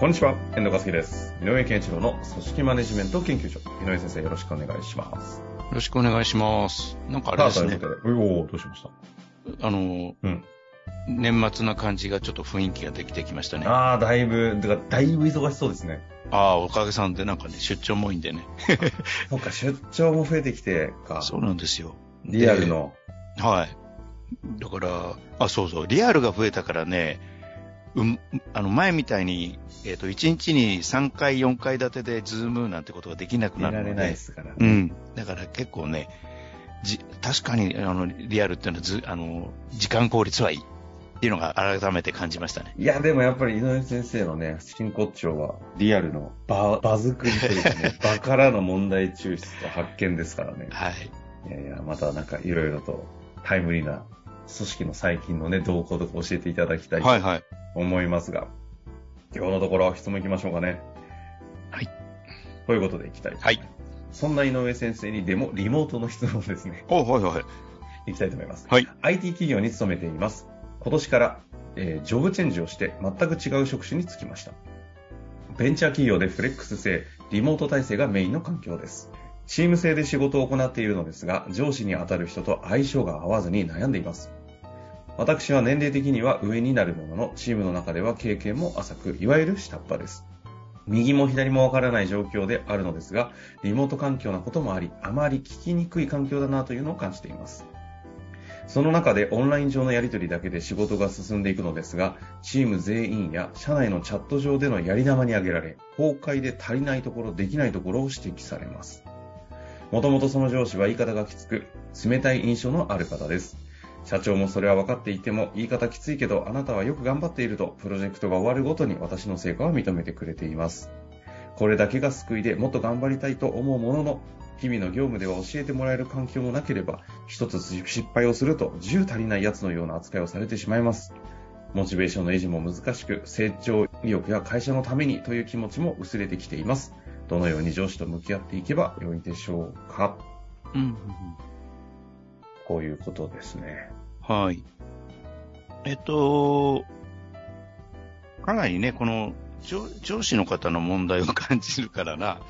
こんにちは、遠藤和樹です。井上健一郎の組織マネジメント研究所。井上先生、よろしくお願いします。よろしくお願いします。なんかあれですねおおどうしました？あの、うん年末な感じがちょっと雰囲気ができてきましたね。あああ、だいぶ、だだいぶ忙しそうですね。あー、おかげさんでなんかね、出張も多いんでね。そっか、出張も増えてきてか。そうなんですよ。リアルの。で。はい。だから、あ、そうそう、リアルが増えたからね、うん、あの、前みたいに、えっ、と、1日に3回、4回立てでズームなんてことができなくなるので。見られないですから。うん。だから結構ね、じ、確かに、あの、リアルっていうのはず、あの、時間効率はいいっていうのが改めて感じましたね。いや、でもやっぱり井上先生のね、真骨頂は、リアルの場、場作りというかね、場からの問題抽出と発見ですからね。はい。いやいや、またなんかいろいろとタイムリーな組織の最近のね、動向とか教えていただきたいとはいはい。思いますが、今日のところ質問いきましょうかね。はい。ということでいきたいと思います。そんな井上先生にでもリモートの質問ですね。おはいはい。いきたいと思います。はい。IT 企業に勤めています。今年から、えージョブチェンジをして全く違う職種に就きました。ベンチャー企業でフレックス制、リモート体制がメインの環境です。チーム制で仕事を行っているのですが、上司に当たる人と相性が合わずに悩んでいます。私は年齢的には上になるものの、チームの中では経験も浅く、いわゆる下っ端です。右も左もわからない状況であるのですが、リモート環境なこともあり、あまり聞きにくい環境だなというのを感じています。その中でオンライン上のやり取りだけで仕事が進んでいくのですが、チーム全員や社内のチャット上でのやり玉に挙げられ、崩壊で足りないところ、できないところを指摘されます。もともとその上司は言い方がきつく、冷たい印象のある方です。社長もそれは分かっていても、言い方きついけど、あなたはよく頑張っていると、プロジェクトが終わるごとに私の成果を認めてくれています。これだけが救いでもっと頑張りたいと思うものの、日々の業務では教えてもらえる環境もなければ、一つ失敗をすると10足りない奴のような扱いをされてしまいます。モチベーションの維持も難しく、成長意欲や会社のためにという気持ちも薄れてきています。どのように上司と向き合っていけば良いでしょうか？うん。こういうことですね。はい。えっと、かなりね、この上上司の方の問題を感じるからな。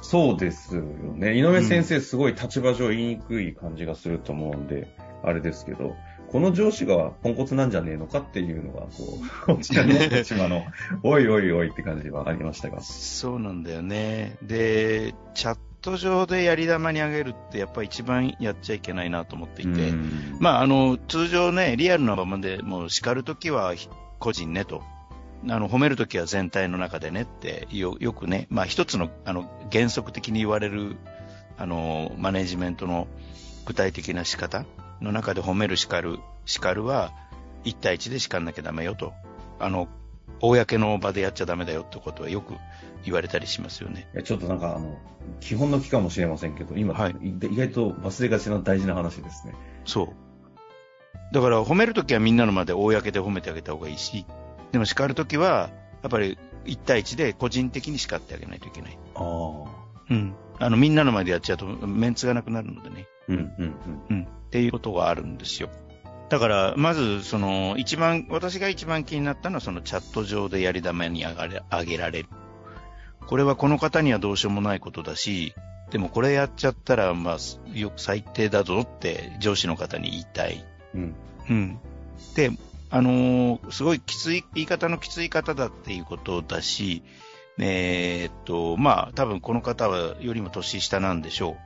そうですよね。井上先生、すごい立場上言いにくい感じがすると思うんで、あれですけど、この上司がポンコツなんじゃねえのかっていうのが、こう、ちらのこっちまの、おいおいおいって感じはありましたが。そうなんだよね。で、チャット上でやり玉にあげるってやっぱり一番やっちゃいけないなと思っていて、うんまあ、あの、通常ね、リアルな場面でもう叱るときは個人ねと。あの、褒めるときは全体の中でねってよ、よくね、まあ一つの、あの、原則的に言われる、あの、マネジメントの具体的な仕方の中で褒める叱る、叱るは1対1で叱んなきゃダメよと。あの、公の場でやっちゃダメだよってことはよく言われたりしますよね。いやちょっとなんか、あの、基本の木かもしれませんけど、今、はい意外と忘れがちな大事な話ですね。そう。だから褒めるときはみんなの前で公で褒めてあげた方がいいし、でも叱るときは、やっぱり1対1で個人的に叱ってあげないといけない。ああ。うん。あの、みんなの前でやっちゃうとメンツがなくなるのでね。うん、うん、うん。うん。っていうことがあるんですよ。だから、まず、その、一番、私が一番気になったのは、そのチャット上でやり玉に上がれ上げられる。これはこの方にはどうしようもないことだし、でもこれやっちゃったら、まあ、よく最低だぞって上司の方に言いたい。うん。うん。で、あのーすごいきつい、言い方のきつい方だっていうことだし、えーっと、まあ、多分この方はよりも年下なんでしょう。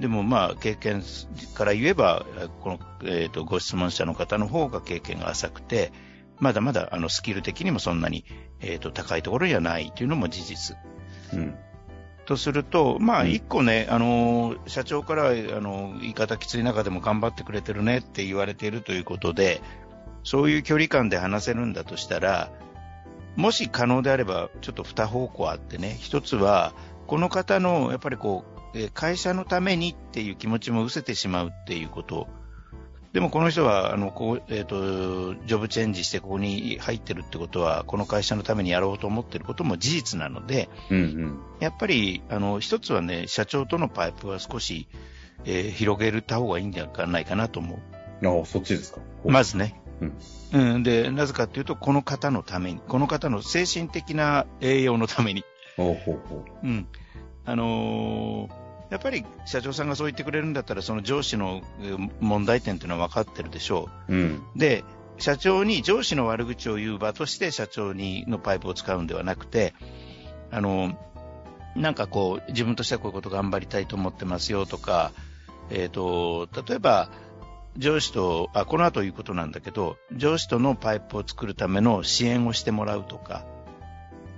でもまあ、経験から言えば、この、えーっと、ご質問者の方の方が経験が浅くて、まだまだ、あの、スキル的にもそんなに、えーっと、高いところにはないというのも事実。うん。とすると、まあ、うん一個ね、あの、社長から、あの、言い方きつい中でも頑張ってくれてるねって言われているということで、そういう距離感で話せるんだとしたら、もし可能であれば、ちょっと二方向あってね、一つは、この方の、やっぱりこう、会社のためにっていう気持ちも失せてしまうっていうことでもこの人は、あの、こう、えっ、ー、と、ジョブチェンジしてここに入ってるってことは、この会社のためにやろうと思ってることも事実なので、うんうん、やっぱり、あの、一つはね、社長とのパイプは少し、えー、広げた方がいいんじゃないかなと思う。ああ、そっちですか。まずね。うん。うん。で、なぜかというと、この方のために、この方の精神的な栄養のために。ほうほうほう。うん。あのーやっぱり社長さんがそう言ってくれるんだったら、その上司の問題点というのは分かってるでしょう。うん、で、社長に上司の悪口を言う場として社長にのパイプを使うんではなくて、あの、なんかこう、自分としてはこういうこと頑張りたいと思ってますよとか、えっ、ー、と、例えば、上司と、あ、この後言うことなんだけど、上司とのパイプを作るための支援をしてもらうとか、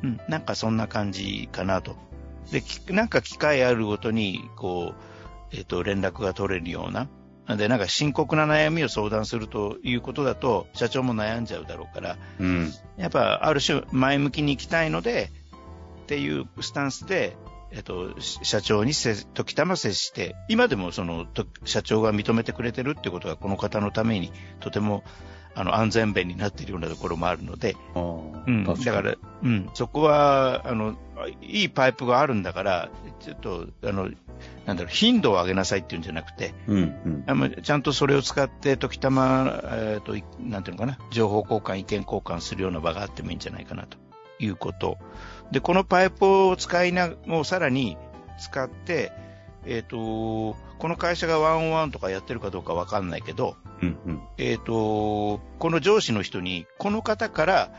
うん、なんかそんな感じかなと。で、なんか機会あるごとに、こう、えっ、ー、と、連絡が取れるような。で、なんか深刻な悩みを相談するということだと、社長も悩んじゃうだろうから、うん、やっぱ、ある種前向きに行きたいので、っていうスタンスで、えっと、社長にせ、時たま接して、今でもその、社長が認めてくれてるってことがこの方のためにとてもあの、安全弁になっているようなところもあるので、うん、だから、うん、そこは、あの、いいパイプがあるんだから、ちょっと、あの、なんだろう、頻度を上げなさいっていうんじゃなくて、うんうん、ちゃんとそれを使って、時たま、えっ、ー、と、なんていうのかな、情報交換、意見交換するような場があってもいいんじゃないかなということ。で、このパイプを使いな、もうさらに使って、えっ、ー、と、この会社がワンオンワンとかやってるかどうかわかんないけど、うんうん、えっ、ー、と、この上司の人に、この方から、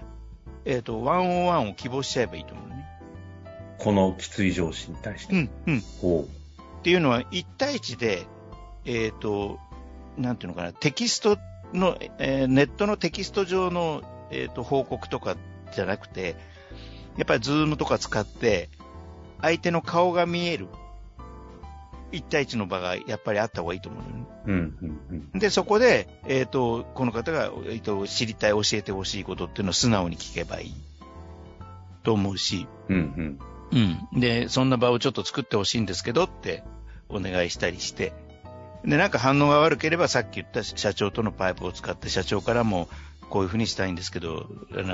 えっ、ー、と、ワンオンワンを希望しちゃえばいいと思うね。このきつい上司に対して。うん、うん。ほう。っていうのは、1対1で、えっ、と、なんていうのかな、テキストの、えネットのテキスト上の、えっ、と、報告とかじゃなくて、やっぱり Zoom とか使って、相手の顔が見える。1対1の場がやっぱりあった方がいいと思うのね。うんうんうん、で、そこで、えっ、ー、と、この方が、えーと、知りたい、教えてほしいことっていうのを素直に聞けばいいと思うし、うんうん、うん。で、そんな場をちょっと作ってほしいんですけどってお願いしたりして、で、なんか反応が悪ければさっき言った社長とのパイプを使って社長からもこういうふうにしたいんですけど、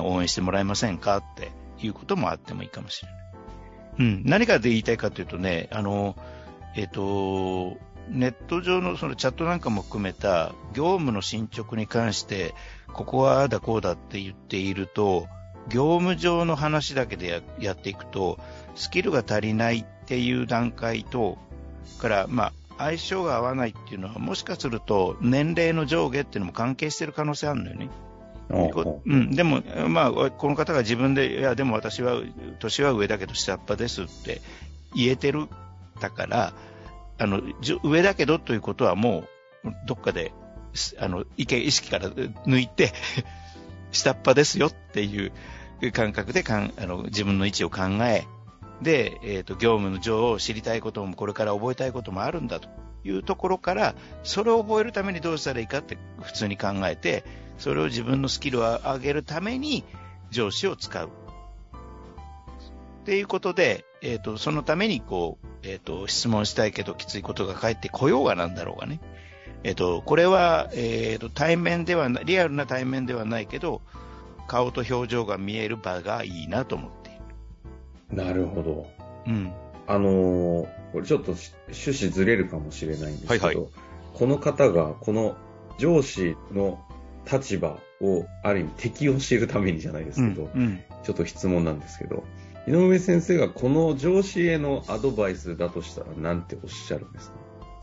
応援してもらえませんかっていうこともあってもいいかもしれない。うん。何かで言いたいかというとね、あの、えっ、と、ネット上のそのチャットなんかも含めた業務の進捗に関して、ここはだこうだって言っていると、業務上の話だけでやっていくと、スキルが足りないっていう段階と、から、まあ、相性が合わないっていうのは、もしかすると年齢の上下っていうのも関係してる可能性あるんだよね。うん、でも、まあ、この方が自分で、いや、でも私は、年は上だけど下っ端ですって言えてるだから、あの、上だけどということはもう、どっかで、あの、意見、意識から抜いて下っ端ですよっていう感覚でかんあの自分の位置を考え、で、えっ、ー、と、業務の情報を知りたいこともこれから覚えたいこともあるんだというところから、それを覚えるためにどうしたらいいかって普通に考えて、それを自分のスキルを上げるために上司を使う。っていうことで、えっ、ー、と、そのためにこう、えっ、ー、と、質問したいけどきついことが返ってこようがなんだろうがね。えっ、と、これは、えっ、と、対面では、リアルな対面ではないけど、顔と表情が見える場がいいなと思っている。なるほど。うん。あのー、これちょっと趣旨ずれるかもしれないんですけど、はいはい、この方が、この上司の立場をある意味適用しているためにじゃないですけど、うんうん、ちょっと質問なんですけど、井上先生がこの上司へのアドバイスだとしたら何ておっしゃるんですか？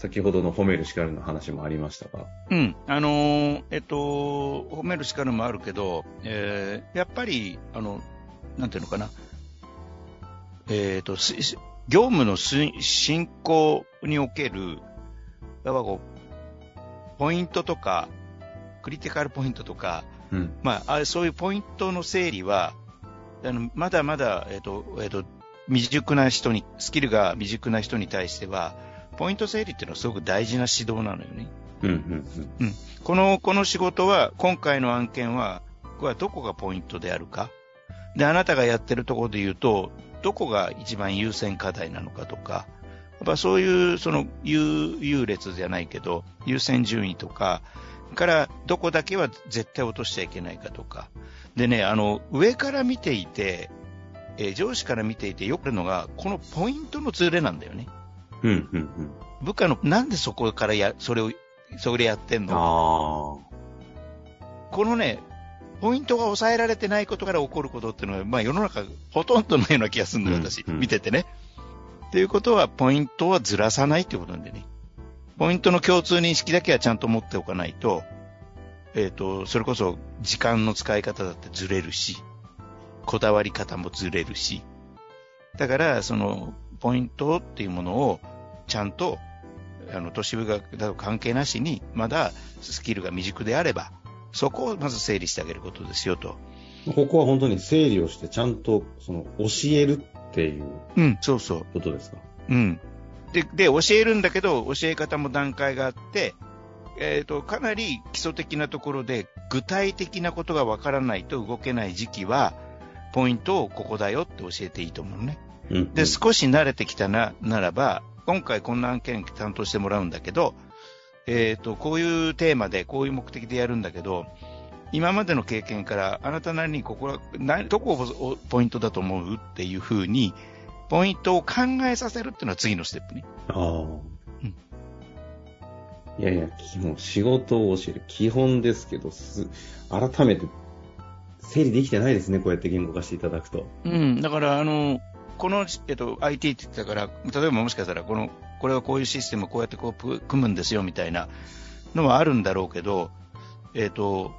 先ほどの褒める叱るの話もありましたが。うん。あのー、えっと、褒める叱るもあるけど、えー、やっぱり、あの、なんていうのかな。えっ、ー、と、業務の進行における、やっぱこう、ポイントとか、クリティカルポイントとか、うん、まあ、そういうポイントの整理は、あのまだまだ、えっ、ー、と、えっ、ー、と、未熟な人に、スキルが未熟な人に対しては、ポイント整理っていうのはすごく大事な指導なのよね。うんうんうん。この、この仕事は、今回の案件は、これはどこがポイントであるか。で、あなたがやってるところで言うと、どこが一番優先課題なのかとか、やっぱそういう、その、優、優劣じゃないけど、優先順位とか、からどこだけは絶対落としちゃいけないかとか。でね、あの、上から見ていて、えー、上司から見ていてよくあるのが、このポイントのズレなんだよね。うん、うん、うん。部下の、なんでそこからや、それを、それやってんの？このね、ポイントが抑えられてないことから起こることっていうのは、まあ世の中ほとんどのような気がするんだよ、私、うんうん、見ててね。っていうことは、ポイントはずらさないってことなんでね。ポイントの共通認識だけはちゃんと持っておかないと、えっ、ー、と、それこそ時間の使い方だってずれるし、こだわり方もずれるし、だから、その、ポイントっていうものを、ちゃんと、あの、都市部学と関係なしに、まだスキルが未熟であれば、そこをまず整理してあげることですよと。ここは本当に整理をして、ちゃんと、その、教えるっていう。うん、そうそう。ことですか？うん。で、で、教えるんだけど、教え方も段階があって、えっ、ー、と、かなり基礎的なところで、具体的なことがわからないと動けない時期は、ポイントをここだよって教えていいと思うね。うん、で、少し慣れてきたな、ならば、今回こんな案件担当してもらうんだけど、えっ、ー、と、こういうテーマで、こういう目的でやるんだけど、今までの経験から、あなたなりにここは、どこをポイントだと思うっていうふうに、ポイントを考えさせるっていうのは次のステップね。ああ。うん。いやいや、もう仕事を教える基本ですけど、す、改めて整理できてないですね、こうやって言語化していただくと。うん、だからあの、この、えっと、IT って言ってたから、例えばもしかしたら、この、これはこういうシステムをこうやってこう組むんですよみたいなのはあるんだろうけど、えっと、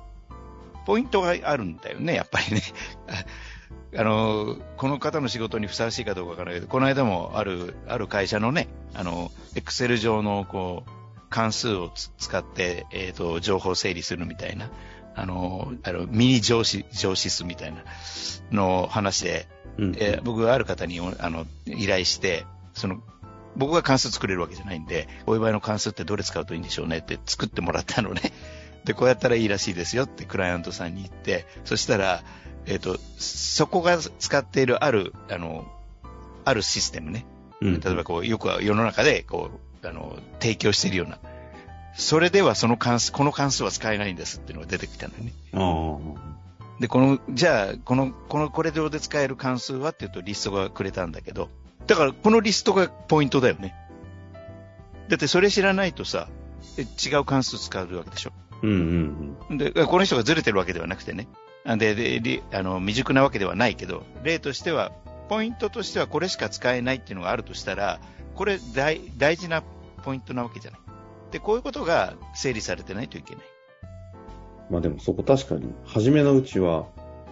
ポイントがあるんだよね、やっぱりね。あの、この方の仕事にふさわしいかどうかわからないけど、この間もある、ある会社のね、あの、エクセル上の、こう、関数を使って、えっ、ー、と、情報整理するみたいな、あの、あのミニ上司、上司数みたいなの話で、うん、えー、僕がある方にあの依頼して、その、僕が関数作れるわけじゃないんで、お祝いの関数ってどれ使うといいんでしょうねって作ってもらったのね。で、こうやったらいいらしいですよってクライアントさんに言って、そしたら、えっ、ー、と、そこが使っているある、あの、あるシステムね。うん、例えばこう、よく世の中で、こう、あの、提供しているような。それではその関数、この関数は使えないんですっていうのが出てきたんだよね。で、この、じゃあ、この、この、これ上で使える関数はっていうとリストがくれたんだけど、だからこのリストがポイントだよね。だってそれ知らないとさ、違う関数使うわけでしょ。うんうんうん。で、この人がずれてるわけではなくてね。で、で、あの、未熟なわけではないけど、例としては、ポイントとしてはこれしか使えないっていうのがあるとしたら、これ大大事なポイントなわけじゃない。で、こういうことが整理されてないといけない。まあでもそこ確かに、初めのうちは、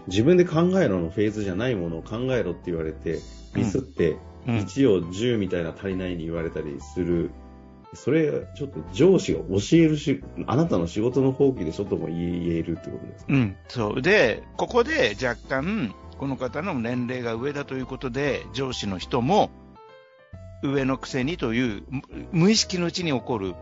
自分で考えろのフェーズじゃないものを考えろって言われて、ミスって、1を10みたいな足りないに言われたりする。それ、ちょっと上司が教えるし、あなたの仕事の放棄でしょとも言えるってことですか？うん、そう。で、ここで若干、この方の年齢が上だということで、上司の人も、上のくせにという、無意識のうちに起こる。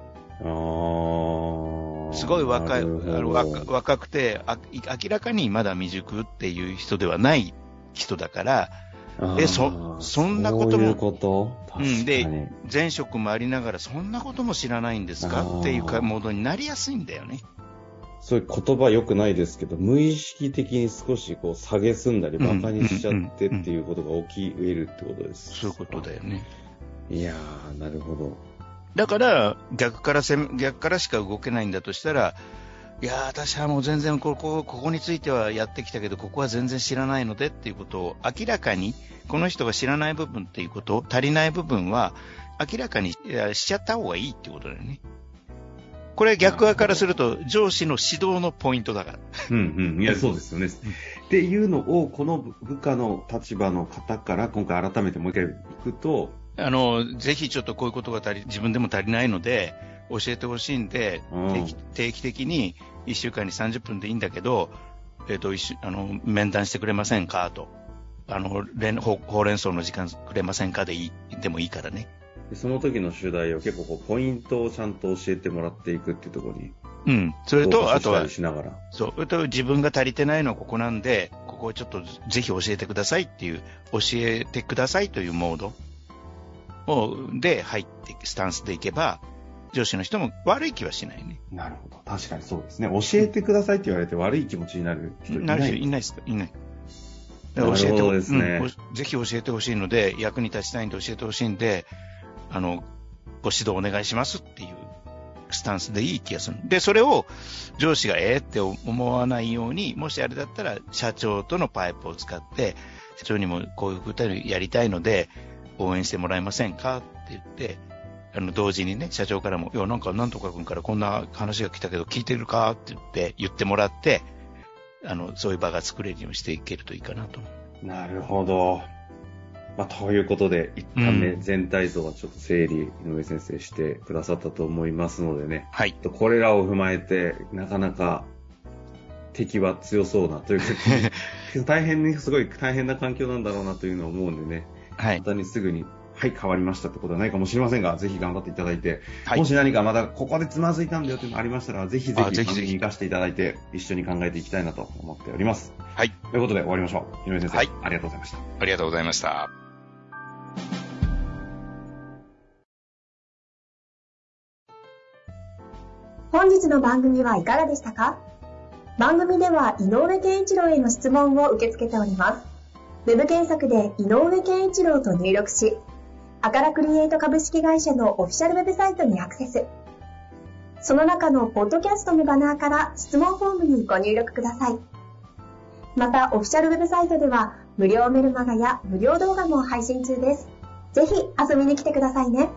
すごい若い、あの若若くてあ、明らかにまだ未熟っていう人ではない人だから、え、そ、そんなことも。そういうこと？うん。で、前職もありながら、そんなことも知らないんですか？っていうかモードになりやすいんだよね。そういう言葉良くないですけど、無意識的に少しこう下げすんだり、馬鹿にしちゃってっていうことが起き得るってことです。そういうことだよね。いやー、なるほど。だから、逆からせ、逆からしか動けないんだとしたら、いや私はもう全然ここ、ここについてはやってきたけど、ここは全然知らないのでっていうことを明らかに、この人が知らない部分っていうこと、足りない部分は明らかにしちゃった方がいいっていうことだよね。これ逆側からすると上司の指導のポイントだから。うんうん。いや、そうですよね。っていうのを、この部下の立場の方から今回改めてもう一回行くと、あの、ぜひちょっとこういうことが足り、自分でも足りないので、教えてほしいんで、定期定期的に1週間に30分でいいんだけど、えっ、ー、と、一あの、面談してくれませんかと。あの、ほうれん草の時間くれませんかでいい、でもいいからね。その時の主題を結構こうポイントをちゃんと教えてもらっていくっていうところに。うん。それと、あとは、そう。と自分が足りてないのはここなんで、ここをちょっとぜひ教えてくださいっていう、教えてくださいというモードを、で入って、スタンスでいけば、上司の人も悪い気はしないね。なるほど。確かにそうですね。教えてくださいって言われて悪い気持ちになる人いない。なる人いないですかいない。教えてですね、うん、ぜひ教えてほしいので、役に立ちたいんで教えてほしいんで、あの、ご指導お願いしますっていうスタンスでいい気がする。で、それを上司がええって思わないように、もしあれだったら社長とのパイプを使って、社長にもこういうことやりたいので、応援してもらえませんか？って言って、あの、同時にね、社長からも、いや、なんか、なんとか君からこんな話が来たけど、聞いてるか？って言って、言ってもらって、あの、そういう場が作れるようにしていけるといいかなと。なるほど。まあ、ということで、一旦目、全体像はちょっと整理、井上先生してくださったと思いますのでね。はい。これらを踏まえて、なかなか敵は強そうなというか、大変に、すごい大変な環境なんだろうなというのを思うんでね。はい。簡単にすぐにはい、変わりましたってことはないかもしれませんが、ぜひ頑張っていただいて、はい、もし何かまだここでつまずいたんだよというのがありましたら、ぜひぜひ番組に生かしていただいて、一緒に考えていきたいなと思っております。はい。ということで終わりましょう。井上先生、はい、ありがとうございました。ありがとうございました。本日の番組はいかがでしたか？番組では井上健一郎への質問を受け付けております。ウェブ検索で井上健一郎と入力し、アカラクリエイト株式会社のオフィシャルウェブサイトにアクセス。その中のポッドキャストのバナーから質問フォームにご入力ください。また、オフィシャルウェブサイトでは無料メルマガや無料動画も配信中です。ぜひ遊びに来てくださいね。